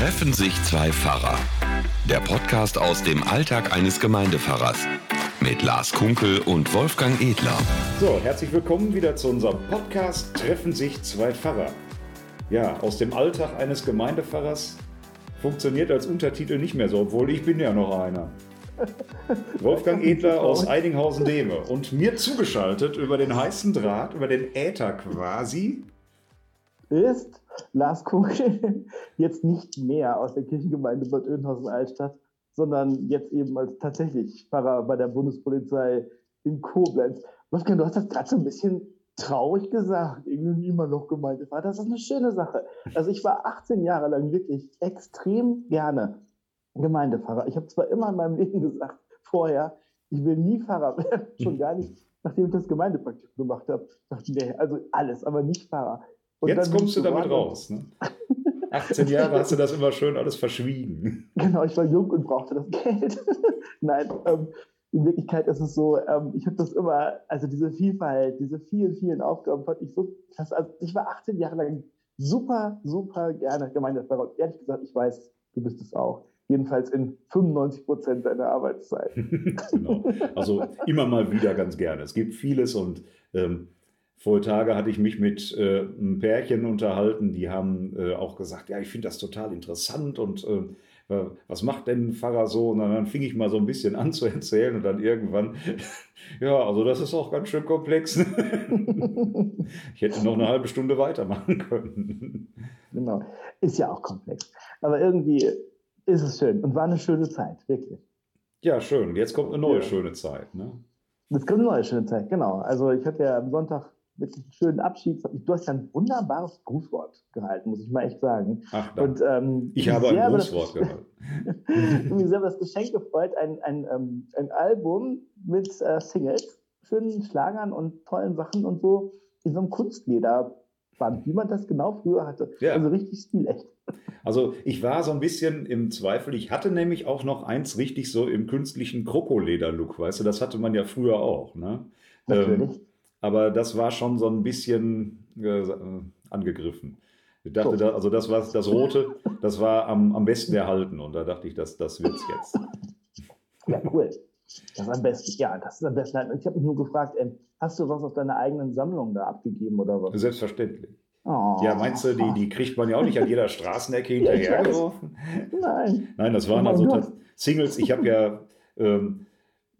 Treffen sich zwei Pfarrer. Der Podcast aus dem Alltag eines Gemeindepfarrers. Mit Lars Kunkel und Wolfgang Edler. So, herzlich willkommen wieder zu unserem Podcast Treffen sich zwei Pfarrer. Ja, aus dem Alltag eines Gemeindepfarrers funktioniert als Untertitel nicht mehr so, obwohl ich bin ja noch einer. Wolfgang Edler aus Eidinghausen-Dehme und mir zugeschaltet über den heißen Draht, über den Äther quasi. Ist Lars Kunkel jetzt nicht mehr aus der Kirchengemeinde Bad Oeynhausen-Altstadt, sondern jetzt eben als tatsächlich Pfarrer bei der Bundespolizei in Koblenz. Wolfgang, du hast das gerade so ein bisschen traurig gesagt, irgendwie immer noch gemeint. Das ist eine schöne Sache. Also ich war 18 Jahre lang wirklich extrem gerne Gemeindepfarrer. Ich habe zwar immer in meinem Leben gesagt, vorher, ich will nie Pfarrer werden, schon gar nicht, nachdem ich das Gemeindepraktikum gemacht habe. dachte nee, also alles, aber nicht Pfarrer. Und Jetzt kommst du damit raus. Ne? 18 Jahre hast du das immer schön alles verschwiegen. Genau, ich war jung und brauchte das Geld. Nein, ähm, in Wirklichkeit ist es so, ähm, ich habe das immer, also diese Vielfalt, diese vielen, vielen Aufgaben fand ich so krass. Also ich war 18 Jahre lang super, super gerne Gemeindepfarrer. Und ehrlich gesagt, ich weiß, du bist es auch. Jedenfalls in 95 Prozent deiner Arbeitszeit. genau. Also immer mal wieder ganz gerne. Es gibt vieles und ähm, vor Tage hatte ich mich mit äh, einem Pärchen unterhalten, die haben äh, auch gesagt, ja, ich finde das total interessant und äh, was macht denn ein Pfarrer so? Und dann, dann fing ich mal so ein bisschen an zu erzählen und dann irgendwann, ja, also das ist auch ganz schön komplex. ich hätte noch eine halbe Stunde weitermachen können. Genau, ist ja auch komplex. Aber irgendwie ist es schön und war eine schöne Zeit, wirklich. Ja, schön. Jetzt kommt eine neue ja. schöne Zeit. Ne? Jetzt kommt eine neue schöne Zeit, genau. Also ich hatte ja am Sonntag wirklich einen schönen Abschied. Du hast ja ein wunderbares Grußwort gehalten, muss ich mal echt sagen. Ach, und, ähm, ich habe ein Grußwort gehalten. ich mich sehr das Geschenk gefreut, ein, ein, ähm, ein Album mit äh, Singles, schönen Schlagern und tollen Sachen und so in so einem Kunstlederband, wie man das genau früher hatte. Ja. Also richtig stilecht. Also ich war so ein bisschen im Zweifel. Ich hatte nämlich auch noch eins richtig so im künstlichen Krokoleder-Look, weißt du, das hatte man ja früher auch. Ne? Natürlich. Ähm, aber das war schon so ein bisschen äh, angegriffen. Ich dachte, da, also das war das Rote, das war am, am besten erhalten und da dachte ich, das, das wird's jetzt. Ja, cool. Das ist am besten, ja, das ist am besten. Ich habe mich nur gefragt, ähm, hast du was aus deiner eigenen Sammlung da abgegeben oder was? Selbstverständlich. Oh. Ja, meinst du, die, die kriegt man ja auch nicht an jeder Straßenecke hinterhergeworfen? Nein. Nein, das waren oh also Singles. Ich habe ja ähm,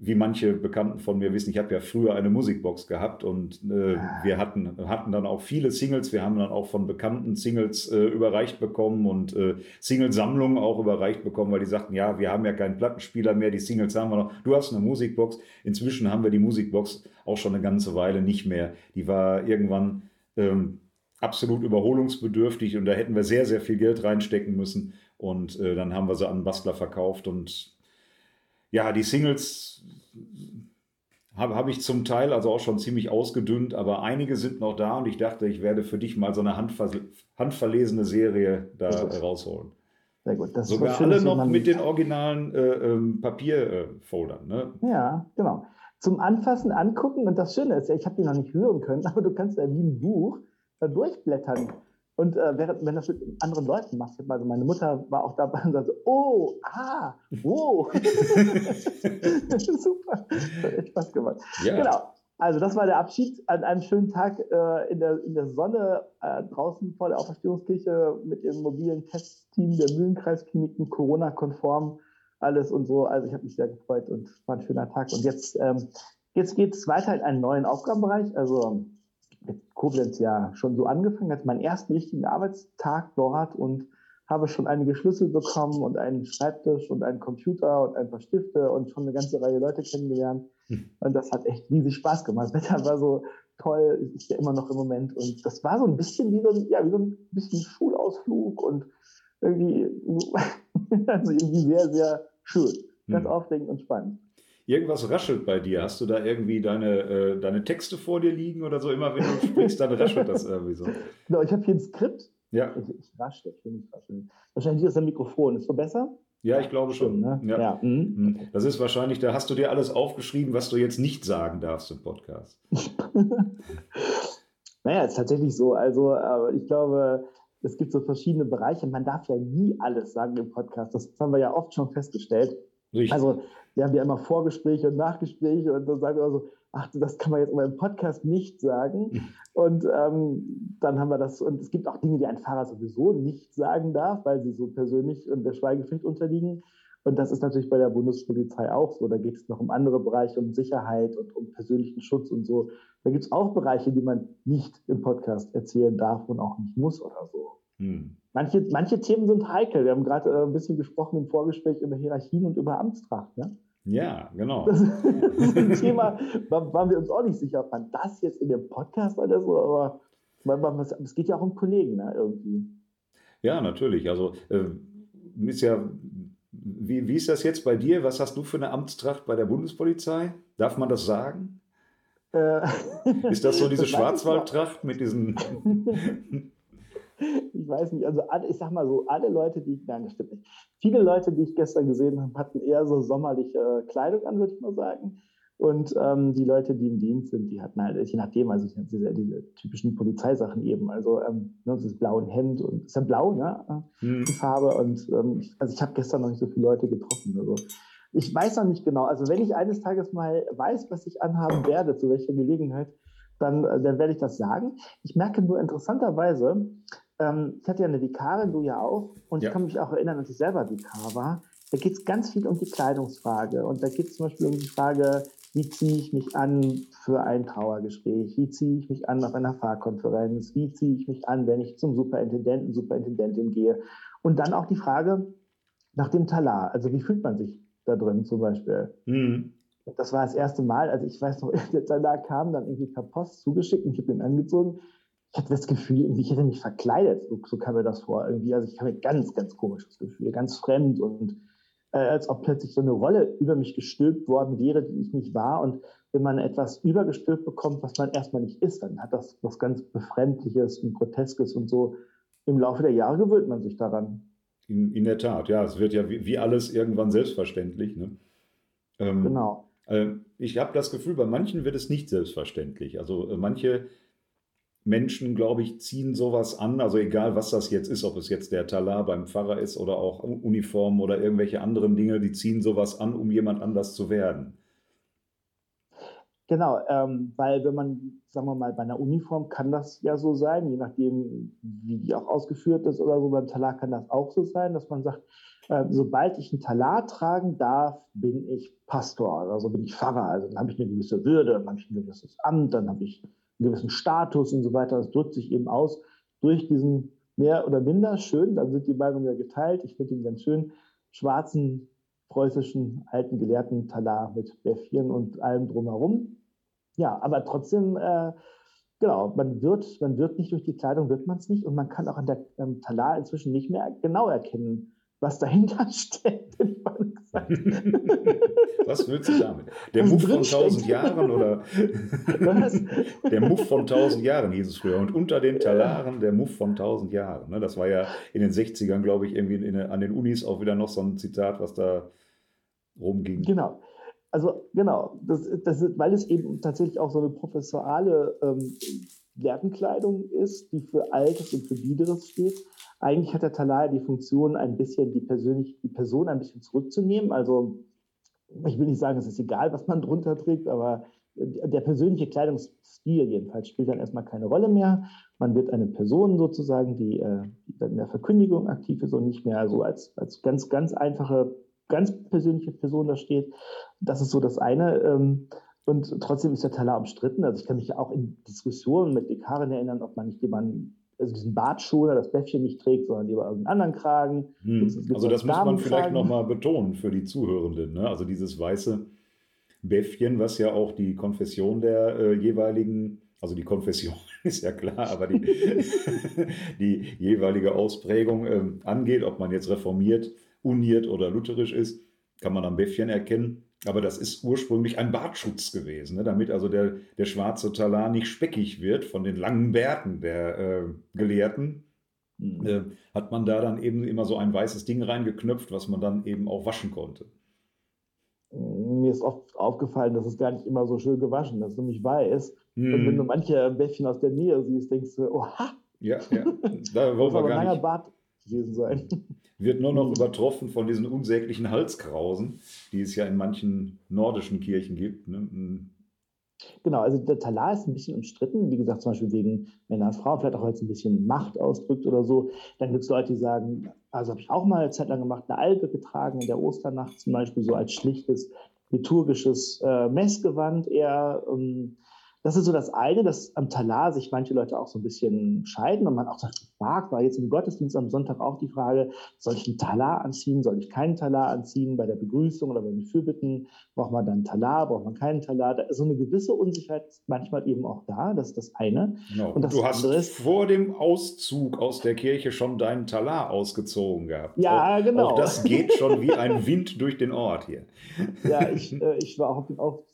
wie manche Bekannten von mir wissen, ich habe ja früher eine Musikbox gehabt und äh, ah. wir hatten, hatten dann auch viele Singles. Wir haben dann auch von bekannten Singles äh, überreicht bekommen und äh, Singlesammlungen auch überreicht bekommen, weil die sagten, ja, wir haben ja keinen Plattenspieler mehr, die Singles haben wir noch. Du hast eine Musikbox. Inzwischen haben wir die Musikbox auch schon eine ganze Weile nicht mehr. Die war irgendwann ähm, absolut überholungsbedürftig und da hätten wir sehr, sehr viel Geld reinstecken müssen. Und äh, dann haben wir sie an Bastler verkauft und ja, die Singles habe hab ich zum Teil also auch schon ziemlich ausgedünnt, aber einige sind noch da und ich dachte, ich werde für dich mal so eine handver handverlesene Serie da rausholen. Sehr gut. Das Sogar schön, alle noch mit den originalen äh, ähm, Papierfoldern. Ne? Ja, genau. Zum Anfassen, Angucken und das Schöne ist ja, ich habe die noch nicht hören können, aber du kannst ja wie ein Buch da durchblättern. Und äh, während, wenn das mit anderen Leuten machst, also meine Mutter war auch dabei und sagte, oh, ah, oh. Super, das hat echt Spaß gemacht. Ja. Genau. Also das war der Abschied an einem schönen Tag äh, in, der, in der Sonne äh, draußen vor der Auferstehungskirche mit dem mobilen Testteam der Mühlenkreiskliniken, Corona-konform alles und so. Also ich habe mich sehr gefreut und war ein schöner Tag. Und jetzt, ähm, jetzt geht es weiter in einen neuen Aufgabenbereich. Also Koblenz ja schon so angefangen, hatte meinen ersten richtigen Arbeitstag dort und habe schon einige Schlüssel bekommen und einen Schreibtisch und einen Computer und ein paar Stifte und schon eine ganze Reihe Leute kennengelernt. Hm. Und das hat echt riesig Spaß gemacht. Das Wetter war so toll, ist ja immer noch im Moment. Und das war so ein bisschen wie so ein, ja, wie so ein bisschen Schulausflug und irgendwie, also irgendwie sehr, sehr schön. Ganz hm. aufregend und spannend irgendwas raschelt bei dir. Hast du da irgendwie deine, äh, deine Texte vor dir liegen oder so? Immer wenn du sprichst, dann raschelt das irgendwie so. Genau, ich habe hier ein Skript. Ja. Ich, ich raschle, ich will nicht rascheln. Wahrscheinlich ist das Mikrofon. Ist so besser? Ja, ich glaube schon. Ne? Ja. ja. Mhm. mhm. Das ist wahrscheinlich, da hast du dir alles aufgeschrieben, was du jetzt nicht sagen darfst im Podcast. naja, ist tatsächlich so. Also, ich glaube, es gibt so verschiedene Bereiche. Man darf ja nie alles sagen im Podcast. Das haben wir ja oft schon festgestellt. Richtig. Also wir haben ja immer Vorgespräche und Nachgespräche und dann sagen wir so, ach, das kann man jetzt aber im Podcast nicht sagen. Mhm. Und ähm, dann haben wir das, und es gibt auch Dinge, die ein Fahrer sowieso nicht sagen darf, weil sie so persönlich und der Schweigepflicht unterliegen. Und das ist natürlich bei der Bundespolizei auch so. Da geht es noch um andere Bereiche, um Sicherheit und um persönlichen Schutz und so. Da gibt es auch Bereiche, die man nicht im Podcast erzählen darf und auch nicht muss oder so. Hm. Manche, manche Themen sind heikel. Wir haben gerade äh, ein bisschen gesprochen im Vorgespräch über Hierarchien und über Amtstracht. Ne? Ja, genau. Das, ist ein Thema, waren wir uns auch nicht sicher, ob man das jetzt in dem Podcast oder so, aber es geht ja auch um Kollegen ne, irgendwie. Ja, natürlich. Also äh, ist ja wie, wie ist das jetzt bei dir? Was hast du für eine Amtstracht bei der Bundespolizei? Darf man das sagen? Äh, ist das so diese Schwarzwaldtracht mit diesen. ich weiß nicht, also ich sag mal so, alle Leute, die ich, nein, das stimmt nicht. Viele Leute, die ich gestern gesehen habe, hatten eher so sommerliche Kleidung an, würde ich mal sagen. Und ähm, die Leute, die im Dienst sind, die hatten halt, je nachdem, also diese, diese typischen Polizeisachen eben, also ähm, ne, das blaue Hemd und ist ja blau, ne? Mhm. Die Farbe. Und ähm, also ich habe gestern noch nicht so viele Leute getroffen. Also ich weiß noch nicht genau. Also wenn ich eines Tages mal weiß, was ich anhaben werde, zu welcher Gelegenheit, dann, äh, dann werde ich das sagen. Ich merke nur interessanterweise, ähm, ich hatte ja eine Vikarin, du ja auch, und ja. ich kann mich auch erinnern, als ich selber Vikar war. Da geht es ganz viel um die Kleidungsfrage. Und da geht es zum Beispiel um die Frage, wie ziehe ich mich an für ein Trauergespräch? Wie ziehe ich mich an auf einer Fahrkonferenz? Wie ziehe ich mich an, wenn ich zum Superintendenten, Superintendentin gehe? Und dann auch die Frage nach dem Talar. Also wie fühlt man sich da drin zum Beispiel? Mhm. Das war das erste Mal, also ich weiß noch, der Talar kam dann irgendwie per Post zugeschickt und ich habe den angezogen. Ich hatte das Gefühl, ich hätte mich verkleidet, so, so kam mir das vor. Irgendwie. Also ich habe ein ganz, ganz komisches Gefühl, ganz fremd und äh, als ob plötzlich so eine Rolle über mich gestülpt worden wäre, die ich nicht war. Und wenn man etwas übergestülpt bekommt, was man erstmal nicht ist, dann hat das was ganz Befremdliches und Groteskes und so. Im Laufe der Jahre gewöhnt man sich daran. In, in der Tat, ja. Es wird ja wie, wie alles irgendwann selbstverständlich. Ne? Ähm, genau. Äh, ich habe das Gefühl, bei manchen wird es nicht selbstverständlich. Also äh, manche Menschen, glaube ich, ziehen sowas an, also egal was das jetzt ist, ob es jetzt der Talar beim Pfarrer ist oder auch Uniform oder irgendwelche anderen Dinge, die ziehen sowas an, um jemand anders zu werden. Genau, ähm, weil wenn man, sagen wir mal, bei einer Uniform kann das ja so sein, je nachdem, wie die auch ausgeführt ist oder so, beim Talar kann das auch so sein, dass man sagt, äh, sobald ich einen Talar tragen darf, bin ich Pastor, also bin ich Pfarrer, also dann habe ich eine gewisse Würde, dann habe ich ein gewisses Amt, dann habe ich einen gewissen Status und so weiter. Das drückt sich eben aus durch diesen mehr oder minder schön, dann sind die Meinungen ja geteilt, ich finde ihn ganz schön, schwarzen preußischen alten Gelehrten Talar mit Bäffchen und allem drumherum. Ja, aber trotzdem, äh, genau, man wird, man wird nicht durch die Kleidung, wird man es nicht und man kann auch an der ähm, Talar inzwischen nicht mehr genau erkennen, was dahinter steckt, hätte ich mal gesagt. Was willst du damit? Der Muff von tausend Jahren oder? Was? Der Muff von tausend Jahren hieß es früher. Und unter den Talaren der Muff von tausend Jahren. Ne? Das war ja in den 60ern, glaube ich, irgendwie in, an den Unis auch wieder noch so ein Zitat, was da rumging. Genau. Also genau, das, das weil es eben tatsächlich auch so eine professorale ähm, Lehrenkleidung ist, die für Altes und für Biederes steht eigentlich hat der Talar die Funktion, ein bisschen die, persönlich, die Person ein bisschen zurückzunehmen. Also ich will nicht sagen, es ist egal, was man drunter trägt, aber der persönliche Kleidungsstil jedenfalls spielt dann erstmal keine Rolle mehr. Man wird eine Person sozusagen, die, äh, die in der Verkündigung aktiv ist und nicht mehr so als, als ganz, ganz einfache, ganz persönliche Person da steht. Das ist so das eine. Ähm, und trotzdem ist der Talar umstritten. Also ich kann mich auch in Diskussionen mit Dekaren erinnern, ob man nicht jemanden also diesen Bartschoner, das Bäffchen nicht trägt, sondern lieber irgendeinen anderen Kragen. Hm. Also das muss man vielleicht nochmal betonen für die Zuhörenden. Ne? Also dieses weiße Bäffchen, was ja auch die Konfession der äh, jeweiligen, also die Konfession ist ja klar, aber die, die jeweilige Ausprägung äh, angeht, ob man jetzt reformiert, uniert oder lutherisch ist, kann man am Bäffchen erkennen. Aber das ist ursprünglich ein Bartschutz gewesen, ne? damit also der, der schwarze Talar nicht speckig wird von den langen Bärten der äh, Gelehrten. Mhm. Äh, hat man da dann eben immer so ein weißes Ding reingeknöpft, was man dann eben auch waschen konnte. Mir ist oft aufgefallen, dass es gar nicht immer so schön gewaschen ist, nämlich weiß. Mhm. Und wenn du manche Bäffchen aus der Nähe siehst, denkst du, oha, Ja, ja. Da wollen wir gar nicht. Bart gewesen sein. Wird nur noch übertroffen von diesen unsäglichen Halskrausen, die es ja in manchen nordischen Kirchen gibt. Ne? Hm. Genau, also der Talar ist ein bisschen umstritten, wie gesagt, zum Beispiel wegen Männer und Frauen, vielleicht auch als ein bisschen Macht ausdrückt oder so. Dann gibt es Leute, die sagen, also habe ich auch mal eine Zeit lang gemacht, eine Albe getragen in der Osternacht zum Beispiel, so als schlichtes liturgisches äh, Messgewand eher. Ähm, das ist so das eine, dass am Talar sich manche Leute auch so ein bisschen scheiden und man auch sagt, fragt, war jetzt im Gottesdienst am Sonntag auch die Frage, soll ich einen Talar anziehen, soll ich keinen Talar anziehen bei der Begrüßung oder bei den Fürbitten, braucht man dann Talar, braucht man keinen Talar, da ist so eine gewisse Unsicherheit manchmal eben auch da, das ist das eine. Genau. Und das du hast ist, vor dem Auszug aus der Kirche schon deinen Talar ausgezogen gehabt. Ja, auch, genau. Auch das geht schon wie ein Wind durch den Ort hier. Ja, ich, äh, ich war auch auf den Auszug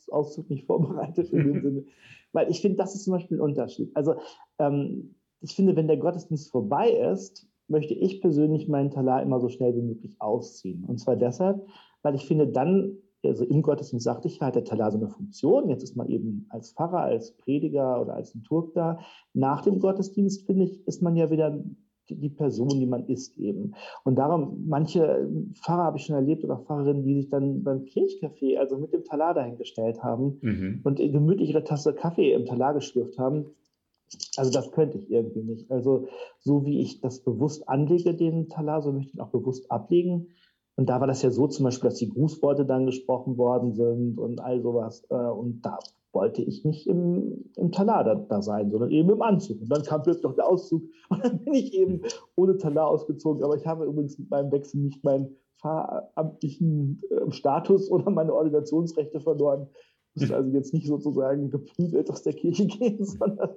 nicht vorbereitet in dem Sinne. Weil ich finde, das ist zum Beispiel ein Unterschied. Also ähm, ich finde, wenn der Gottesdienst vorbei ist, möchte ich persönlich meinen Talar immer so schnell wie möglich ausziehen. Und zwar deshalb, weil ich finde, dann, also im Gottesdienst sagte ich, hat der Talar so eine Funktion. Jetzt ist man eben als Pfarrer, als Prediger oder als Liturg da. Nach dem Gottesdienst, finde ich, ist man ja wieder die Person, die man ist eben. Und darum, manche Pfarrer habe ich schon erlebt oder Pfarrerinnen, die sich dann beim Kirchcafé, also mit dem Talar dahingestellt haben mhm. und gemütlich ihre Tasse Kaffee im Talar geschlürft haben. Also das könnte ich irgendwie nicht. Also so wie ich das bewusst anlege, den Talar, so möchte ich ihn auch bewusst ablegen. Und da war das ja so zum Beispiel, dass die Grußworte dann gesprochen worden sind und all sowas. Äh, und da wollte ich nicht im, im Talar da, da, sein, sondern eben im Anzug. Und dann kam plötzlich noch der Auszug und dann bin ich eben ohne Talar ausgezogen. Aber ich habe übrigens mit meinem Wechsel nicht meinen pfarramtlichen äh, Status oder meine Ordinationsrechte verloren. Ich musste also jetzt nicht sozusagen geprügelt aus der Kirche gehen, sondern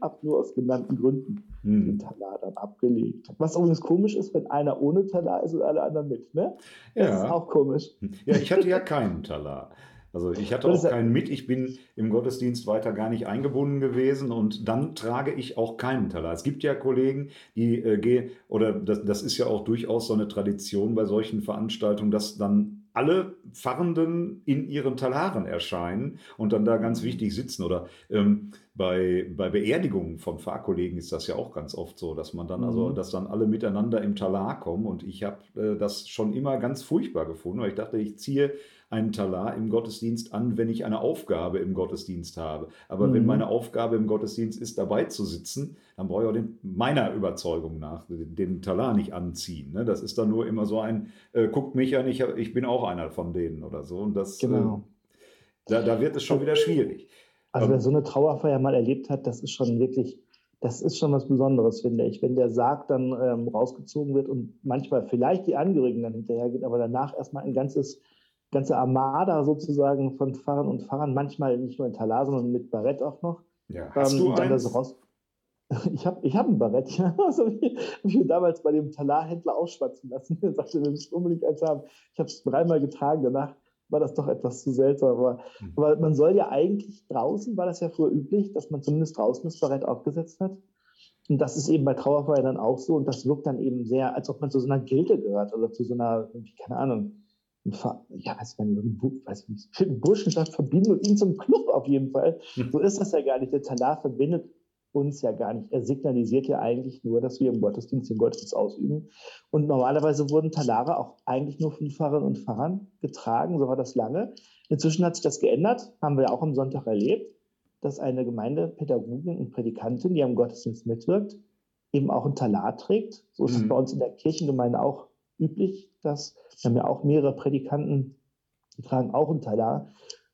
habe nur aus genannten Gründen hm. den Talar dann abgelegt. Was übrigens komisch ist, wenn einer ohne Talar ist und alle anderen mit. Ne? Das ja. ist auch komisch. Ja, ich hatte ja keinen Talar. Also ich hatte auch keinen mit, ich bin im Gottesdienst weiter gar nicht eingebunden gewesen und dann trage ich auch keinen Talar. Es gibt ja Kollegen, die äh, gehen, oder das, das ist ja auch durchaus so eine Tradition bei solchen Veranstaltungen, dass dann alle Pfarrenden in ihren Talaren erscheinen und dann da ganz wichtig sitzen. Oder ähm, bei, bei Beerdigungen von Pfarrkollegen ist das ja auch ganz oft so, dass man dann, also, mhm. also, dass dann alle miteinander im Talar kommen. Und ich habe äh, das schon immer ganz furchtbar gefunden, weil ich dachte, ich ziehe einen Talar im Gottesdienst an, wenn ich eine Aufgabe im Gottesdienst habe. Aber mhm. wenn meine Aufgabe im Gottesdienst ist, dabei zu sitzen, dann brauche ich auch den, meiner Überzeugung nach den Talar nicht anziehen. Ne? Das ist dann nur immer so ein, äh, guckt mich an, ich, ich bin auch einer von denen oder so. Und das, genau. äh, da, da wird es schon wieder schwierig. Also wer so eine Trauerfeier mal erlebt hat, das ist schon wirklich, das ist schon was Besonderes, finde ich. Wenn der Sarg dann ähm, rausgezogen wird und manchmal vielleicht die Angehörigen dann hinterhergehen, aber danach erstmal ein ganzes ganze Armada sozusagen von Fahrern und Fahrern, manchmal nicht nur in Talar, sondern mit Barett auch noch. Ja, hast ähm, du eins? raus ich habe ich hab ein Barett, ja. Das habe ich, hab ich, mir damals bei dem Talarhändler ausschwatzen lassen. Er sagte, wir müssen unbedingt eins haben. Ich habe es dreimal getragen, danach war das doch etwas zu seltsam. Aber, mhm. aber man soll ja eigentlich draußen, war das ja früher üblich, dass man zumindest draußen das Barett aufgesetzt hat. Und das ist eben bei Trauerfeier dann auch so. Und das wirkt dann eben sehr, als ob man zu so einer Gilde gehört oder zu so einer, keine Ahnung, ja, weiß weiß nicht, Burschenschaft verbinden und ihn zum Club auf jeden Fall. Hm. So ist das ja gar nicht. Der Talar verbindet uns ja gar nicht. Er signalisiert ja eigentlich nur, dass wir im Gottesdienst den Gottesdienst ausüben. Und normalerweise wurden Talare auch eigentlich nur von Pfarrern und Pfarrern getragen, so war das lange. Inzwischen hat sich das geändert, haben wir auch am Sonntag erlebt, dass eine Gemeindepädagogin und Predikantin, die am Gottesdienst mitwirkt, eben auch ein Talar trägt. So ist es mhm. bei uns in der Kirchengemeinde auch üblich, dass wir haben ja auch mehrere Predikanten, die tragen auch ein Talar.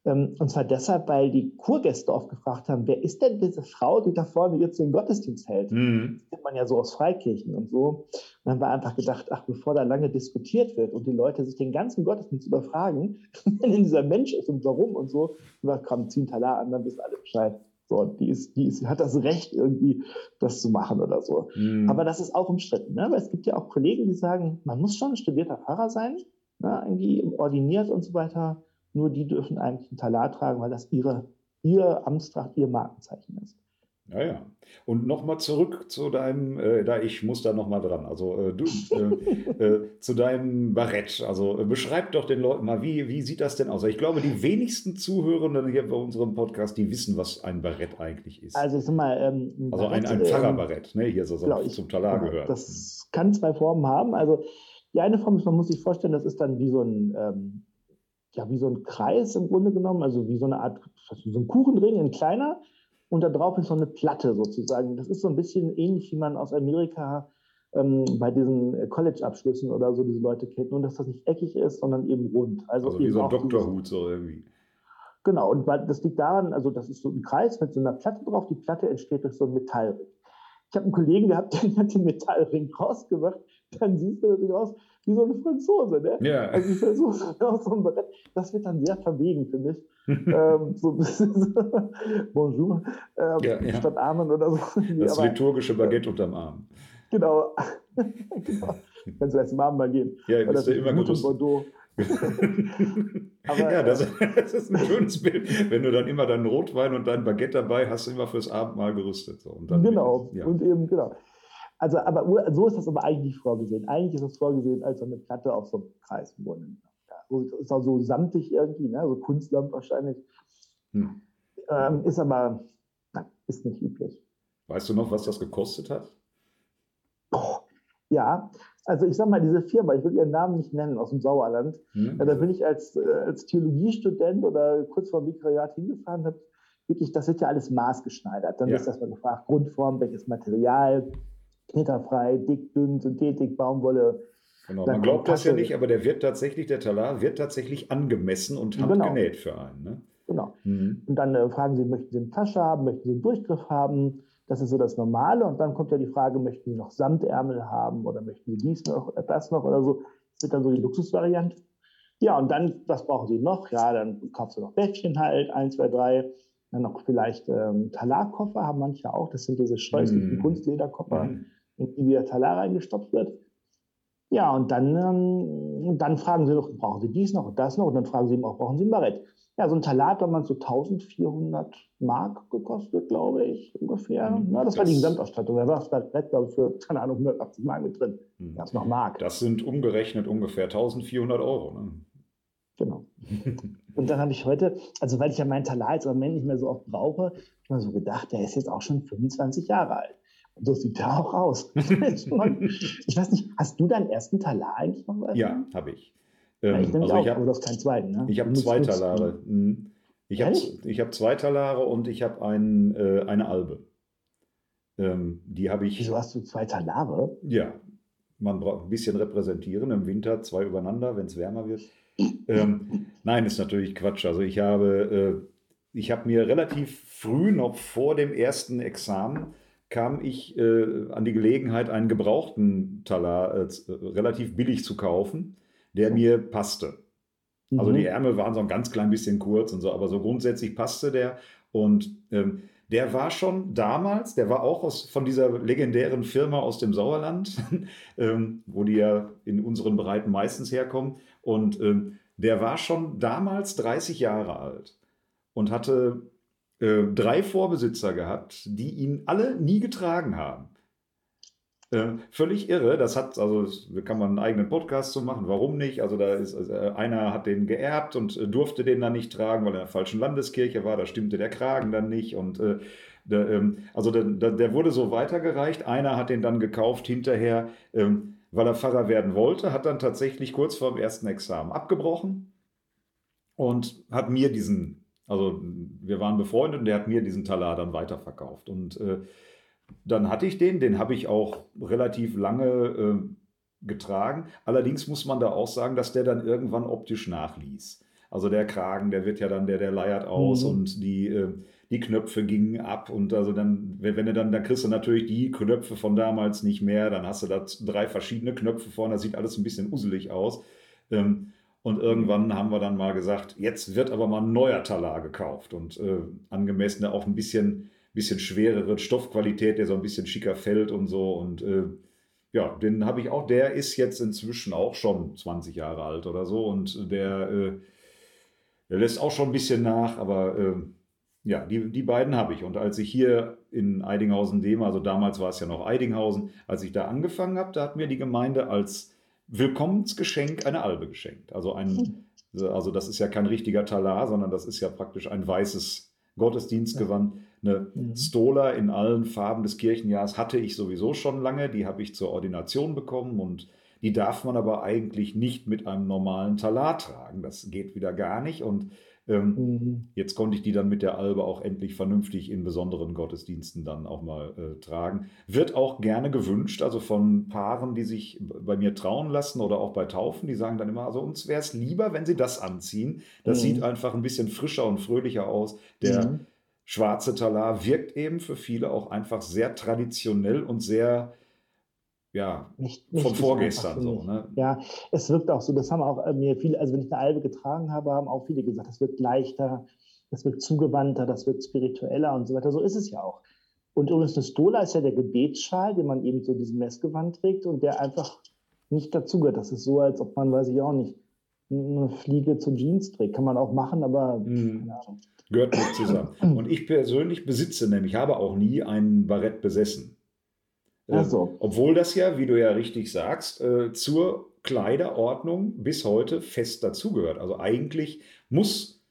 Ähm, und zwar deshalb, weil die Kurgäste oft gefragt haben, wer ist denn diese Frau, die da vorne jetzt den Gottesdienst hält? Mhm. Das kennt man ja so aus Freikirchen und so. Und dann haben wir einfach gedacht, ach, bevor da lange diskutiert wird und die Leute sich den ganzen Gottesdienst überfragen, wer denn dieser Mensch ist und warum und so, dann komm, zieh ein Talar an, dann wissen alle Bescheid. So, die, ist, die ist, hat das Recht, irgendwie das zu machen oder so. Mhm. Aber das ist auch umstritten, ne? weil es gibt ja auch Kollegen, die sagen, man muss schon ein studierter Pfarrer sein, ne? irgendwie ordiniert und so weiter. Nur die dürfen eigentlich einen Talar tragen, weil das ihre, ihr Amtstracht, ihr Markenzeichen ist. Ja, ja. Und nochmal zurück zu deinem, äh, da ich muss da nochmal dran, also äh, du, äh, äh, zu deinem Barett. Also äh, beschreib doch den Leuten mal, wie, wie sieht das denn aus? Ich glaube, die wenigsten Zuhörenden hier bei unserem Podcast, die wissen, was ein Barett eigentlich ist. Also ich sag mal, ähm, ein also ein, ein ähm, Pfarrerbarett, ne? hier so, so genau, zum Talar genau, gehört. Das kann zwei Formen haben. Also die eine Form ist, man muss sich vorstellen, das ist dann wie so ein, ähm, ja, wie so ein Kreis im Grunde genommen, also wie so eine Art, so ein Kuchenring in kleiner und da drauf ist so eine Platte sozusagen. Das ist so ein bisschen ähnlich, wie man aus Amerika ähm, bei diesen College-Abschlüssen oder so diese Leute kennt, nur dass das nicht eckig ist, sondern eben rund. Also, also wie so ein Doktorhut so irgendwie. Genau, und das liegt daran, also das ist so ein Kreis mit so einer Platte drauf. Die Platte entsteht durch so einen Metallring. Ich habe einen Kollegen gehabt, der hat den Metallring rausgemacht. Dann siehst du natürlich aus wie so ein Franzose. Ne? Ja. Also ich versuche aus so einem Brett. Das wird dann sehr verwegen, finde ich. ähm, so ein bisschen so, Bonjour, ähm, ja, ja. statt Amen oder so. Das Aber, liturgische Baguette unterm Arm. Genau. genau. Kannst du erst mal mal gehen. Ja, ihr bist ja immer. Bordeaux. Aber, ja, das, das, ist ein schönes Bild. Wenn du dann immer deinen Rotwein und dein Baguette dabei hast, immer fürs Abendmahl gerüstet. So. Und genau, ja. und eben, genau. Also, aber so ist das aber eigentlich vorgesehen. Eigentlich ist das vorgesehen als so eine Platte auf so einem Kreis. Ja, ist auch so samtig irgendwie, ne? so Kunstlamm wahrscheinlich. Hm. Ähm, ist aber, ist nicht üblich. Weißt du noch, was das gekostet hat? Oh, ja, also ich sag mal, diese Firma, ich will ihren Namen nicht nennen, aus dem Sauerland, hm. da bin ich als, äh, als Theologiestudent oder kurz vor dem Vikariat hingefahren, habe wirklich, das wird ja alles maßgeschneidert. Dann ja. ist erstmal gefragt, Grundform, welches Material, knitterfrei, dick, dünn, Synthetik, Baumwolle. Genau, man glaubt das ja nicht, aber der wird tatsächlich, der Talar wird tatsächlich angemessen und handgenäht genau. für einen. Ne? Genau. Mhm. Und dann äh, fragen Sie, möchten Sie eine Tasche haben, möchten Sie einen Durchgriff haben? Das ist so das Normale. Und dann kommt ja die Frage, möchten Sie noch Samtärmel haben oder möchten Sie dies noch oder das noch oder so? Das wird dann so die Luxusvariante. Ja, und dann, was brauchen Sie noch? Ja, dann kaufst du noch Bettchen halt, eins, zwei, drei. Dann noch vielleicht ähm, Talarkoffer haben manche auch. Das sind diese scheußlichen mm. Kunstlederkoffer, mm. In die wieder Talar reingestopft wird. Ja, und dann, ähm, dann fragen sie noch, brauchen Sie dies noch und das noch? Und dann fragen sie eben auch, brauchen Sie ein Barett? Ja, so ein Talat hat man so 1400 Mark gekostet, glaube ich, ungefähr. Mhm, ja, das, das, war die Gesamtausstattung. Da war das Barett, glaube ich, für, keine Ahnung, 180 Mark mit drin. Mhm. Da ist noch Mark. Das sind umgerechnet ungefähr 1400 Euro. Ne? Genau. und dann habe ich heute, also weil ich ja meinen Talat jetzt im Moment nicht mehr so oft brauche, mal so gedacht, der ist jetzt auch schon 25 Jahre alt. So sieht der auch aus. ich weiß nicht, hast du deinen ersten Talar eigentlich noch? Ja, habe ich. Ähm, ich also auch, ich hab, aber du hast keinen zweiten, ne? Ich habe zwei Talare. Mhm. Ich habe hab zwei Talare und ich habe ein, äh, eine Albe. Ähm, die habe ich. Wieso hast du zwei Talare? Ja, man braucht ein bisschen repräsentieren. Im Winter zwei übereinander, wenn es wärmer wird. ähm, nein, ist natürlich Quatsch. Also ich habe, äh, ich habe mir relativ früh, noch vor dem ersten Examen, kam ich äh, an die Gelegenheit, einen gebrauchten Talar äh, relativ billig zu kaufen, der mir passte. Also mhm. die Ärmel waren so ein ganz klein bisschen kurz und so, aber so grundsätzlich passte der. Und ähm, der war schon damals, der war auch aus, von dieser legendären Firma aus dem Sauerland, ähm, wo die ja in unseren Breiten meistens herkommen. Und ähm, der war schon damals 30 Jahre alt und hatte äh, drei Vorbesitzer gehabt, die ihn alle nie getragen haben. Äh, völlig irre. Das hat, also da kann man einen eigenen Podcast zu machen. Warum nicht? Also da ist also, einer hat den geerbt und äh, durfte den dann nicht tragen, weil er in der falschen Landeskirche war. Da stimmte der Kragen dann nicht und äh, der, ähm, also der, der, wurde so weitergereicht. Einer hat den dann gekauft hinterher, ähm, weil er Pfarrer werden wollte, hat dann tatsächlich kurz vor dem ersten Examen abgebrochen und hat mir diesen also wir waren befreundet und der hat mir diesen Talar dann weiterverkauft. Und äh, dann hatte ich den, den habe ich auch relativ lange äh, getragen. Allerdings muss man da auch sagen, dass der dann irgendwann optisch nachließ. Also der Kragen, der wird ja dann, der, der leiert aus mhm. und die, äh, die Knöpfe gingen ab und also dann, wenn du dann, dann kriegst du natürlich die Knöpfe von damals nicht mehr, dann hast du da drei verschiedene Knöpfe vorne, das sieht alles ein bisschen uselig aus. Ähm, und irgendwann haben wir dann mal gesagt, jetzt wird aber mal ein neuer Talar gekauft und äh, angemessen auch ein bisschen, bisschen schwerere Stoffqualität, der so ein bisschen schicker fällt und so. Und äh, ja, den habe ich auch, der ist jetzt inzwischen auch schon 20 Jahre alt oder so und der, äh, der lässt auch schon ein bisschen nach, aber äh, Ja, die, die beiden habe ich. Und als ich hier in Eidinghausen-Dem, also damals war es ja noch Eidinghausen, als ich da angefangen habe, da hat mir die Gemeinde als Willkommensgeschenk eine Albe geschenkt. Also, ein, also das ist ja kein richtiger Talar, sondern das ist ja praktisch ein weißes Gottesdienstgewand. Eine mhm. Stola in allen Farben des Kirchenjahres hatte ich sowieso schon lange. Die habe ich zur Ordination bekommen und die darf man aber eigentlich nicht mit einem normalen Talar tragen. Das geht wieder gar nicht. Und ähm, mhm. Jetzt konnte ich die dann mit der Albe auch endlich vernünftig in besonderen Gottesdiensten dann auch mal äh, tragen. Wird auch gerne gewünscht, also von Paaren, die sich bei mir trauen lassen oder auch bei Taufen, die sagen dann immer, also uns wäre es lieber, wenn sie das anziehen. Das mhm. sieht einfach ein bisschen frischer und fröhlicher aus. Der mhm. schwarze Talar wirkt eben für viele auch einfach sehr traditionell und sehr ja, nicht, nicht von vorgestern so. Ne? Ja, es wirkt auch so. Das haben auch äh, mir viele, also wenn ich eine Albe getragen habe, haben auch viele gesagt, das wird leichter, das wird zugewandter, das wird spiritueller und so weiter. So ist es ja auch. Und übrigens, eine Stola ist ja der Gebetsschal, den man eben so diesem Messgewand trägt und der einfach nicht dazugehört. Das ist so, als ob man, weiß ich auch nicht, eine Fliege zu Jeans trägt. Kann man auch machen, aber mhm. keine Ahnung. Gehört nicht zusammen. Und ich persönlich besitze nämlich, habe auch nie einen Barett besessen. So. Obwohl das ja, wie du ja richtig sagst, äh, zur Kleiderordnung bis heute fest dazugehört. Also eigentlich muss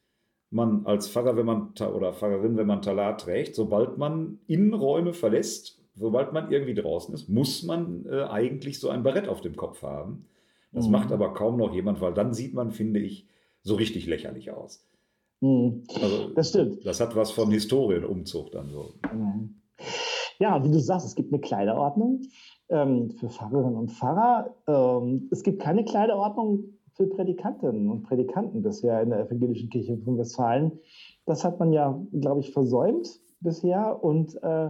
man als Pfarrer, wenn man oder Pfarrerin, wenn man Talar trägt, sobald man Innenräume verlässt, sobald man irgendwie draußen ist, muss man äh, eigentlich so ein Barett auf dem Kopf haben. Das mhm. macht aber kaum noch jemand, weil dann sieht man, finde ich, so richtig lächerlich aus. Mhm. Also, das stimmt. Das hat was von Historienumzug dann so. Mhm. Ja, wie du sagst, es gibt eine Kleiderordnung ähm, für Pfarrerinnen und Pfarrer. Ähm, es gibt keine Kleiderordnung für Predikantinnen und Predikanten bisher in der evangelischen Kirche von Westfalen. Das hat man ja, glaube ich, versäumt bisher. Und äh,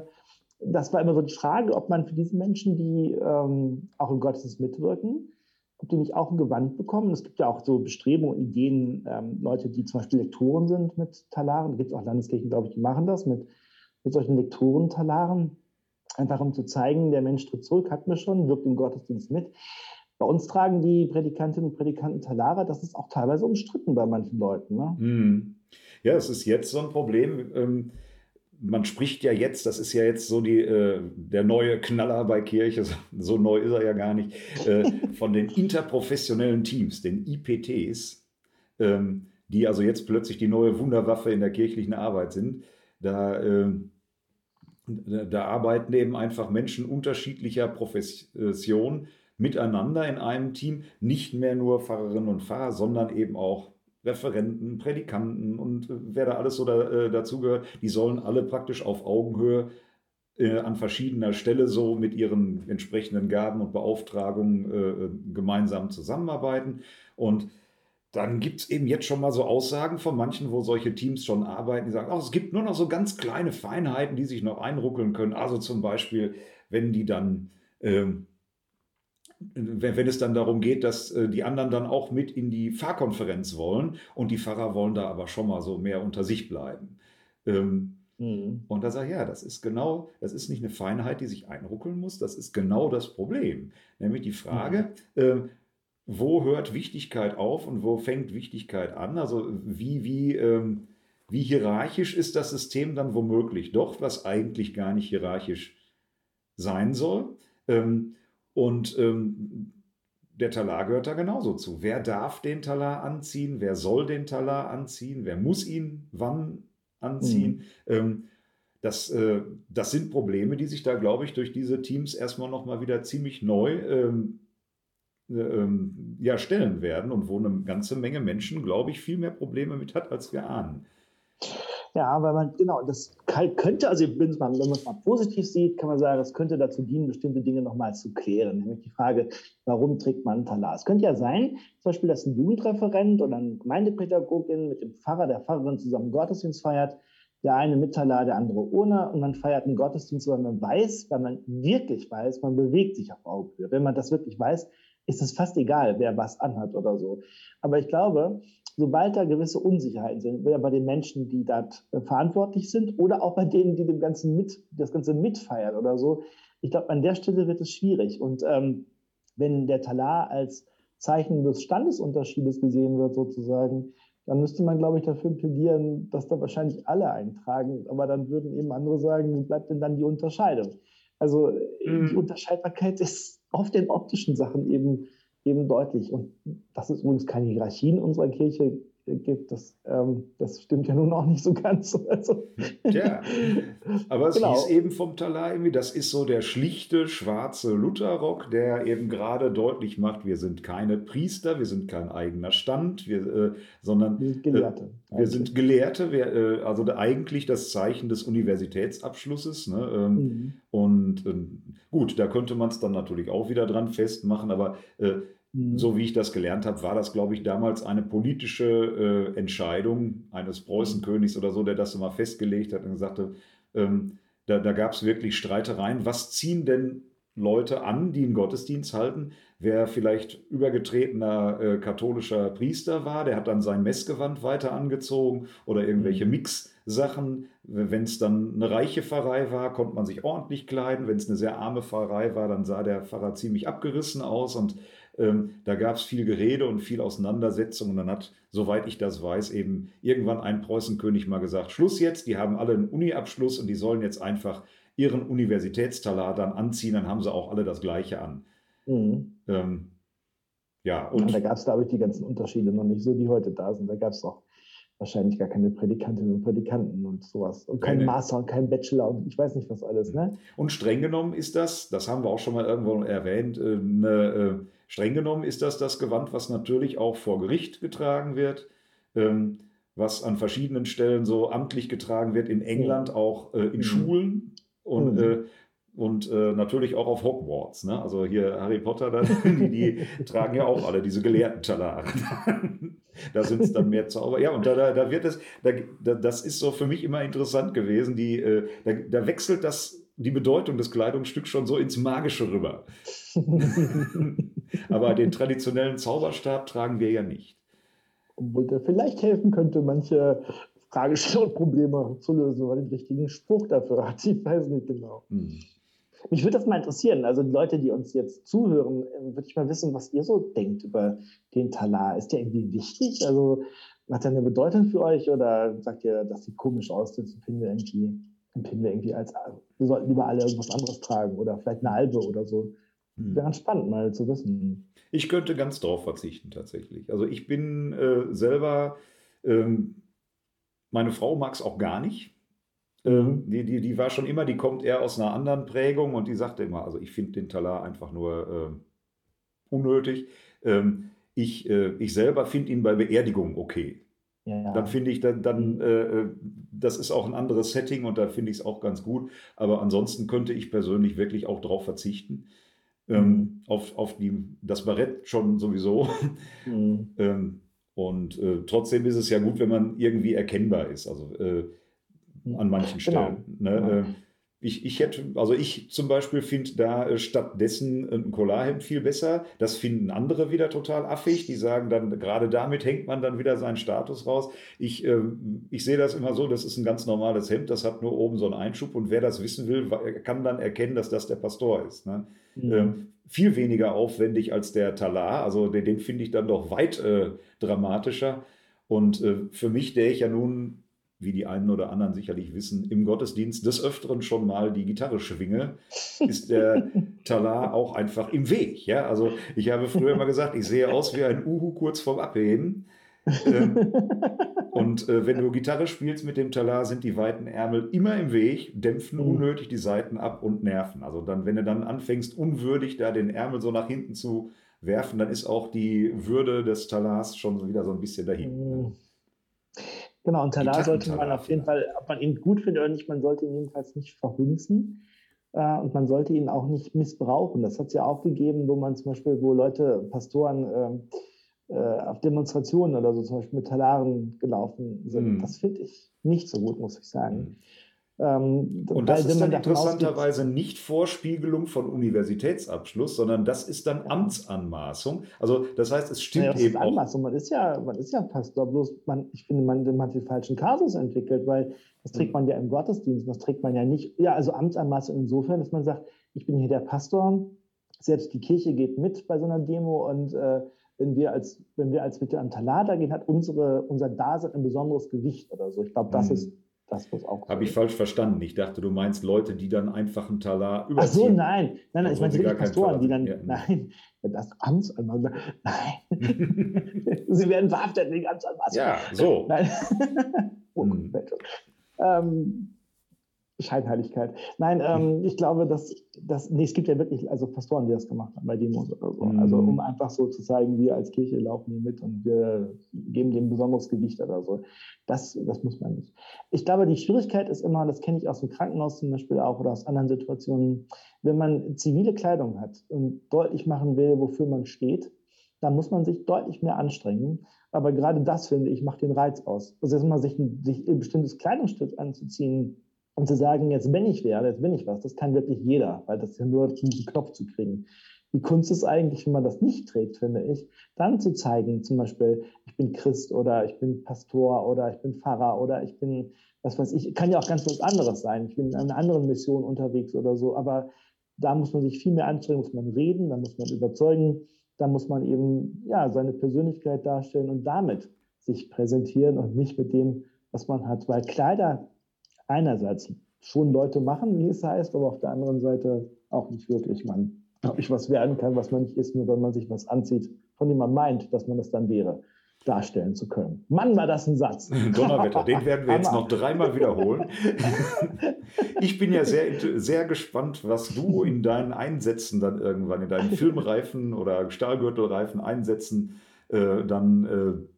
das war immer so die Frage, ob man für diese Menschen, die ähm, auch im Gottesdienst mitwirken, ob die nicht auch ein Gewand bekommen. Es gibt ja auch so Bestrebungen, Ideen, ähm, Leute, die zum Beispiel Lektoren sind mit Talaren. Da gibt es auch Landeskirchen, glaube ich, die machen das mit mit solchen Lektorentalaren, einfach um zu zeigen, der Mensch tritt zurück, hat mir schon, wirkt im Gottesdienst mit. Bei uns tragen die Predikantinnen und Predikanten Talare, das ist auch teilweise umstritten bei manchen Leuten. Ne? Hm. Ja, es ist jetzt so ein Problem. Ähm, man spricht ja jetzt, das ist ja jetzt so die, äh, der neue Knaller bei Kirche, so neu ist er ja gar nicht, äh, von den interprofessionellen Teams, den IPTs, ähm, die also jetzt plötzlich die neue Wunderwaffe in der kirchlichen Arbeit sind. Da ähm, da arbeiten eben einfach Menschen unterschiedlicher Profession miteinander in einem Team, nicht mehr nur Pfarrerinnen und Pfarrer, sondern eben auch Referenten, Predikanten und äh, wer da alles so da, äh, dazugehört, die sollen alle praktisch auf Augenhöhe äh, an verschiedener Stelle so mit ihren entsprechenden Gaben und Beauftragungen äh, gemeinsam zusammenarbeiten. Und dann gibt es eben jetzt schon mal so Aussagen von manchen, wo solche Teams schon arbeiten, die sagen, oh, es gibt nur noch so ganz kleine Feinheiten, die sich noch einruckeln können. Also zum Beispiel, wenn die dann, ähm, wenn, wenn, es dann darum geht, dass äh, die anderen dann auch mit in die Fahrkonferenz wollen und die Pfarrer wollen da aber schon mal so mehr unter sich bleiben. Ähm, mhm. Und da sage ich, ja, das ist genau, das ist nicht eine Feinheit, die sich einruckeln muss, das ist genau das Problem. Nämlich die Frage, mhm. äh, wo hört Wichtigkeit auf und wo fängt Wichtigkeit an? Also wie, wie, ähm, wie hierarchisch ist das System dann womöglich doch, was eigentlich gar nicht hierarchisch sein soll? Ähm, und ähm, der Talar gehört da genauso zu. Wer darf den Talar anziehen? Wer soll den Talar anziehen? Wer muss ihn wann anziehen? Mhm. Ähm, das, äh, das sind Probleme, die sich da, glaube ich, durch diese Teams erstmal nochmal wieder ziemlich neu ähm, ähm, ja, stellen werden und wo eine ganze Menge Menschen, glaube ich, viel mehr Probleme mit hat, als wir ahnen. Ja, weil man, genau, das könnte, also wenn man es mal positiv sieht, kann man sagen, es könnte dazu dienen, bestimmte Dinge nochmal zu klären. Nämlich die Frage, warum trägt man Talar? Es könnte ja sein, zum Beispiel, dass ein Jugendreferent oder eine Gemeindepädagogin mit dem Pfarrer, der Pfarrerin zusammen Gottesdienst feiert, der eine mit Talar, der andere ohne, und man feiert einen Gottesdienst, weil man weiß, weil man wirklich weiß, man bewegt sich auf Augenhöhe. Wenn man das wirklich weiß, ist es fast egal, wer was anhat oder so. Aber ich glaube, sobald da gewisse Unsicherheiten sind, entweder bei den Menschen, die dort äh, verantwortlich sind oder auch bei denen, die dem Ganzen mit, das Ganze mitfeiern oder so, ich glaube, an der Stelle wird es schwierig. Und ähm, wenn der Talar als Zeichen des Standesunterschiedes gesehen wird, sozusagen, dann müsste man, glaube ich, dafür plädieren, dass da wahrscheinlich alle eintragen. Aber dann würden eben andere sagen, wo bleibt denn dann die Unterscheidung? Also mhm. die Unterscheidbarkeit ist auf den optischen Sachen eben, eben deutlich. Und das ist übrigens keine Hierarchie in unserer Kirche gibt. Das, ähm, das stimmt ja nun auch nicht so ganz. Also. Ja, aber es genau. hieß eben vom Talar irgendwie, das ist so der schlichte schwarze Lutherrock, der eben gerade deutlich macht, wir sind keine Priester, wir sind kein eigener Stand, wir, äh, sondern wir sind Gelehrte. Äh, wir sind Gelehrte, wir, äh, also eigentlich das Zeichen des Universitätsabschlusses. Ne? Ähm, mhm. Und ähm, gut, da könnte man es dann natürlich auch wieder dran festmachen, aber äh. So wie ich das gelernt habe, war das, glaube ich, damals eine politische äh, Entscheidung eines Preußenkönigs oder so, der das immer festgelegt hat und hat, ähm, da, da gab es wirklich Streitereien. Was ziehen denn Leute an, die einen Gottesdienst halten? Wer vielleicht übergetretener äh, katholischer Priester war, der hat dann sein Messgewand weiter angezogen oder irgendwelche mhm. Mix-Sachen. Wenn es dann eine reiche Pfarrei war, konnte man sich ordentlich kleiden. Wenn es eine sehr arme Pfarrei war, dann sah der Pfarrer ziemlich abgerissen aus und ähm, da gab es viel Gerede und viel Auseinandersetzung. Und dann hat, soweit ich das weiß, eben irgendwann ein Preußenkönig mal gesagt, Schluss jetzt, die haben alle einen Uni-Abschluss und die sollen jetzt einfach ihren Universitätstalar dann anziehen, dann haben sie auch alle das Gleiche an. Mhm. Ähm, ja, und ja, da gab es, glaube ich, die ganzen Unterschiede noch nicht so, die heute da sind. Da gab es auch wahrscheinlich gar keine Predikantinnen und Predikanten und sowas. Und kein Master und kein Bachelor und ich weiß nicht was alles. Ne? Und streng genommen ist das, das haben wir auch schon mal irgendwo erwähnt, äh, eine äh, Streng genommen ist das das Gewand, was natürlich auch vor Gericht getragen wird, ähm, was an verschiedenen Stellen so amtlich getragen wird, in England auch äh, in mhm. Schulen und, mhm. Und äh, natürlich auch auf Hogwarts. Ne? Also hier Harry Potter, dann, die, die tragen ja auch alle diese gelehrten Talare. da sind es dann mehr Zauber. Ja, und da, da, da wird es, da, da, das ist so für mich immer interessant gewesen. Die, äh, da, da wechselt das die Bedeutung des Kleidungsstücks schon so ins Magische rüber. Aber den traditionellen Zauberstab tragen wir ja nicht. Obwohl der vielleicht helfen könnte, manche Fragestellungsprobleme zu lösen, weil den richtigen Spruch dafür hat. Ich weiß nicht genau. Hm. Mich würde das mal interessieren. Also die Leute, die uns jetzt zuhören, äh, würde ich mal wissen, was ihr so denkt über den Talar. Ist der irgendwie wichtig? Also hat er eine Bedeutung für euch oder sagt ihr, das sieht komisch aus, das finden wir irgendwie empfinden wir irgendwie als, wir sollten lieber alle irgendwas anderes tragen oder vielleicht eine Albe oder so. Hm. Wäre ganz spannend mal zu wissen. Ich könnte ganz drauf verzichten tatsächlich. Also ich bin äh, selber, ähm, meine Frau mag es auch gar nicht. Ähm, die, die, die war schon immer, die kommt eher aus einer anderen Prägung und die sagte immer, also ich finde den Talar einfach nur äh, unnötig. Ähm, ich, äh, ich selber finde ihn bei Beerdigungen okay. Ja. Dann finde ich, dann, dann äh, äh, das ist auch ein anderes Setting und da finde ich es auch ganz gut. Aber ansonsten könnte ich persönlich wirklich auch darauf verzichten. Ähm, mhm. auf, auf die, das Barett schon sowieso. Mhm. ähm, und äh, trotzdem ist es ja gut, wenn man irgendwie erkennbar ist, also äh, an manchen genau. Stellen. Ne? Genau. Ne? Ich, ich hätte, also ich zum Beispiel finde da äh, stattdessen ein Polarhemd viel besser. Das finden andere wieder total affig. Die sagen dann, gerade damit hängt man dann wieder seinen Status raus. Ich, äh, ich sehe das immer so, das ist ein ganz normales Hemd, das hat nur oben so einen Einschub und wer das wissen will, kann dann erkennen, dass das der Pastor ist. Ne? Mhm. Ähm, viel weniger aufwendig als der Talar, also den, den finde ich dann doch weit äh, dramatischer. Und äh, für mich, der ich ja nun wie die einen oder anderen sicherlich wissen, im Gottesdienst des Öfteren schon mal die Gitarre schwinge, ist der Talar auch einfach im Weg. Ja? Also ich habe früher immer gesagt, ich sehe aus wie ein Uhu kurz vorm Abheben. ähm, und äh, wenn du Gitarre spielst mit dem Talar, sind die weiten Ärmel immer im Weg, dämpfen mhm. unnötig die Seiten ab und nerven. Also dann, wenn du dann anfängst, unwürdig da den Ärmel so nach hinten zu werfen, dann ist auch die Würde des Talars schon wieder so ein bisschen dahin. Genau, und Talar sollte man auf jeden Fall, ob man ihn gut findet oder nicht, man sollte ihn jedenfalls nicht verhunzen. Äh, und man sollte ihn auch nicht missbrauchen. Das hat es ja auch gegeben, wo man zum Beispiel, wo Leute, Pastoren äh, äh, auf Demonstrationen oder so zum Beispiel mit Talaren gelaufen sind. Mhm. Das finde ich nicht so gut, muss ich sagen. Mhm. Ähm, und das ist dann interessanterweise nicht Vorspiegelung von Universitätsabschluss, sondern das ist dann Amtsanmaßung. Also das heißt, es stimmt ja, eben auch. Man ist ja, man ist ja Pastor, bloß man, ich finde, man, man hat den falschen Kasus entwickelt, weil das trägt hm. man ja im Gottesdienst, das trägt man ja nicht. Ja, also Amtsanmaßung insofern, dass man sagt, ich bin hier der Pastor, selbst die Kirche geht mit bei so einer Demo und äh, wenn wir als, wenn wir als mit einem Talata gehen, hat unsere, unser Dasein ein besonderes Gewicht oder so. Ich glaube, das mhm. ist das muss auch. Habe ich falsch verstanden? Ich dachte, du meinst Leute, die dann einfach einen Talar überziehen. Ach so, nein. Nein, nein, ich meine wirklich Pastoren, die dann, ja. nein, das Amtsanmaß, nein. Sie werden verhaftet wegen Amtsanmaß. Ja, so. Nein. oh, hm. ähm, Scheinheiligkeit. Nein, ähm, ich glaube, dass, dass nee, es gibt ja wirklich also Pastoren, die das gemacht haben bei Demos oder so. Mhm. Also um einfach so zu zeigen, wir als Kirche laufen hier mit und wir geben dem besonderes Gewicht oder so. Das, das muss man nicht. Ich glaube, die Schwierigkeit ist immer, das kenne ich aus dem Krankenhaus zum Beispiel auch oder aus anderen Situationen, wenn man zivile Kleidung hat und deutlich machen will, wofür man steht, dann muss man sich deutlich mehr anstrengen. Aber gerade das, finde ich, macht den Reiz aus. Also erstmal sich, sich ein bestimmtes Kleidungsstück anzuziehen, und zu sagen, jetzt bin ich wer, jetzt bin ich was, das kann wirklich jeder, weil das ist ja nur diesen Knopf zu kriegen. Die Kunst ist eigentlich, wenn man das nicht trägt, finde ich, dann zu zeigen, zum Beispiel, ich bin Christ oder ich bin Pastor oder ich bin Pfarrer oder ich bin, was weiß ich, kann ja auch ganz was anderes sein. Ich bin in einer anderen Mission unterwegs oder so, aber da muss man sich viel mehr anstrengen, muss man reden, da muss man überzeugen, da muss man eben, ja, seine Persönlichkeit darstellen und damit sich präsentieren und nicht mit dem, was man hat, weil Kleider einerseits schon Leute machen, wie es heißt, aber auf der anderen Seite auch nicht wirklich man, glaube ich, was werden kann, was man nicht ist, nur weil man sich was anzieht, von dem man meint, dass man es dann wäre, darstellen zu können. Mann, war das ein Satz. Donnerwetter, den werden wir jetzt noch dreimal wiederholen. ich bin ja sehr, sehr gespannt, was du in deinen Einsätzen dann irgendwann, in deinen Filmreifen oder Stahlgürtelreifen Einsätzen äh, dann äh,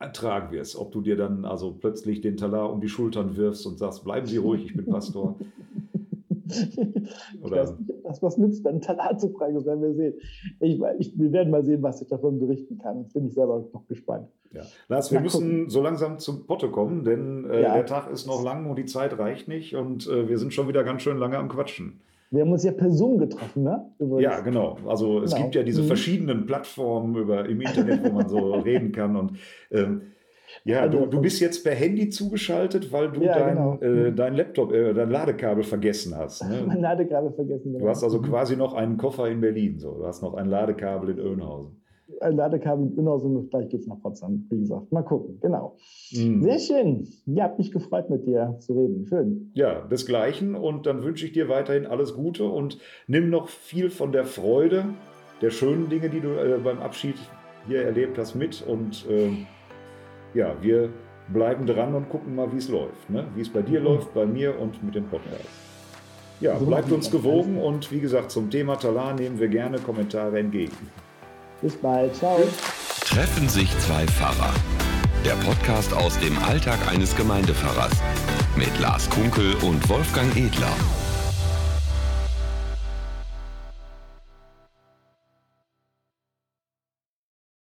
ertragen wirst. Ob du dir dann also plötzlich den Talar um die Schultern wirfst und sagst, bleiben Sie ruhig, ich bin Pastor. Oder ich weiß nicht, ob das was nützt, dann Talar zu fragen, das werden wir sehen. Ich, ich, wir werden mal sehen, was ich davon berichten kann. Bin ich selber noch gespannt. Ja. Lars, wir Na, müssen gucken. so langsam zum Potte kommen, denn äh, ja. der Tag ist noch lang und die Zeit reicht nicht und äh, wir sind schon wieder ganz schön lange am Quatschen. Wir haben uns ja per Zoom getroffen, ne? Übrigens. Ja, genau. Also es genau. gibt ja diese mhm. verschiedenen Plattformen über, im Internet, wo man so reden kann. Und ähm, ja, du, du bist jetzt per Handy zugeschaltet, weil du ja, dein, genau. äh, dein Laptop, äh, dein Ladekabel vergessen hast. Ne? Mein Ladekabel vergessen. Genau. Du hast also quasi noch einen Koffer in Berlin. So. Du hast noch ein Ladekabel in Oehnhausen ein Ladekabel genauso und gleich geht es nach Potsdam, wie gesagt. Mal gucken, genau. Mhm. Sehr schön. Ja, hat mich gefreut, mit dir zu reden. Schön. Ja, desgleichen. Und dann wünsche ich dir weiterhin alles Gute und nimm noch viel von der Freude, der schönen Dinge, die du äh, beim Abschied hier erlebt hast, mit. Und äh, ja, wir bleiben dran und gucken mal, wie es läuft. Ne? Wie es bei dir mhm. läuft, bei mir und mit dem Podcast. Ja, bleibt uns gewogen und wie gesagt, zum Thema Talar nehmen wir gerne Kommentare entgegen. Bis bald. Ciao. Treffen sich zwei Pfarrer. Der Podcast aus dem Alltag eines Gemeindepfarrers mit Lars Kunkel und Wolfgang Edler.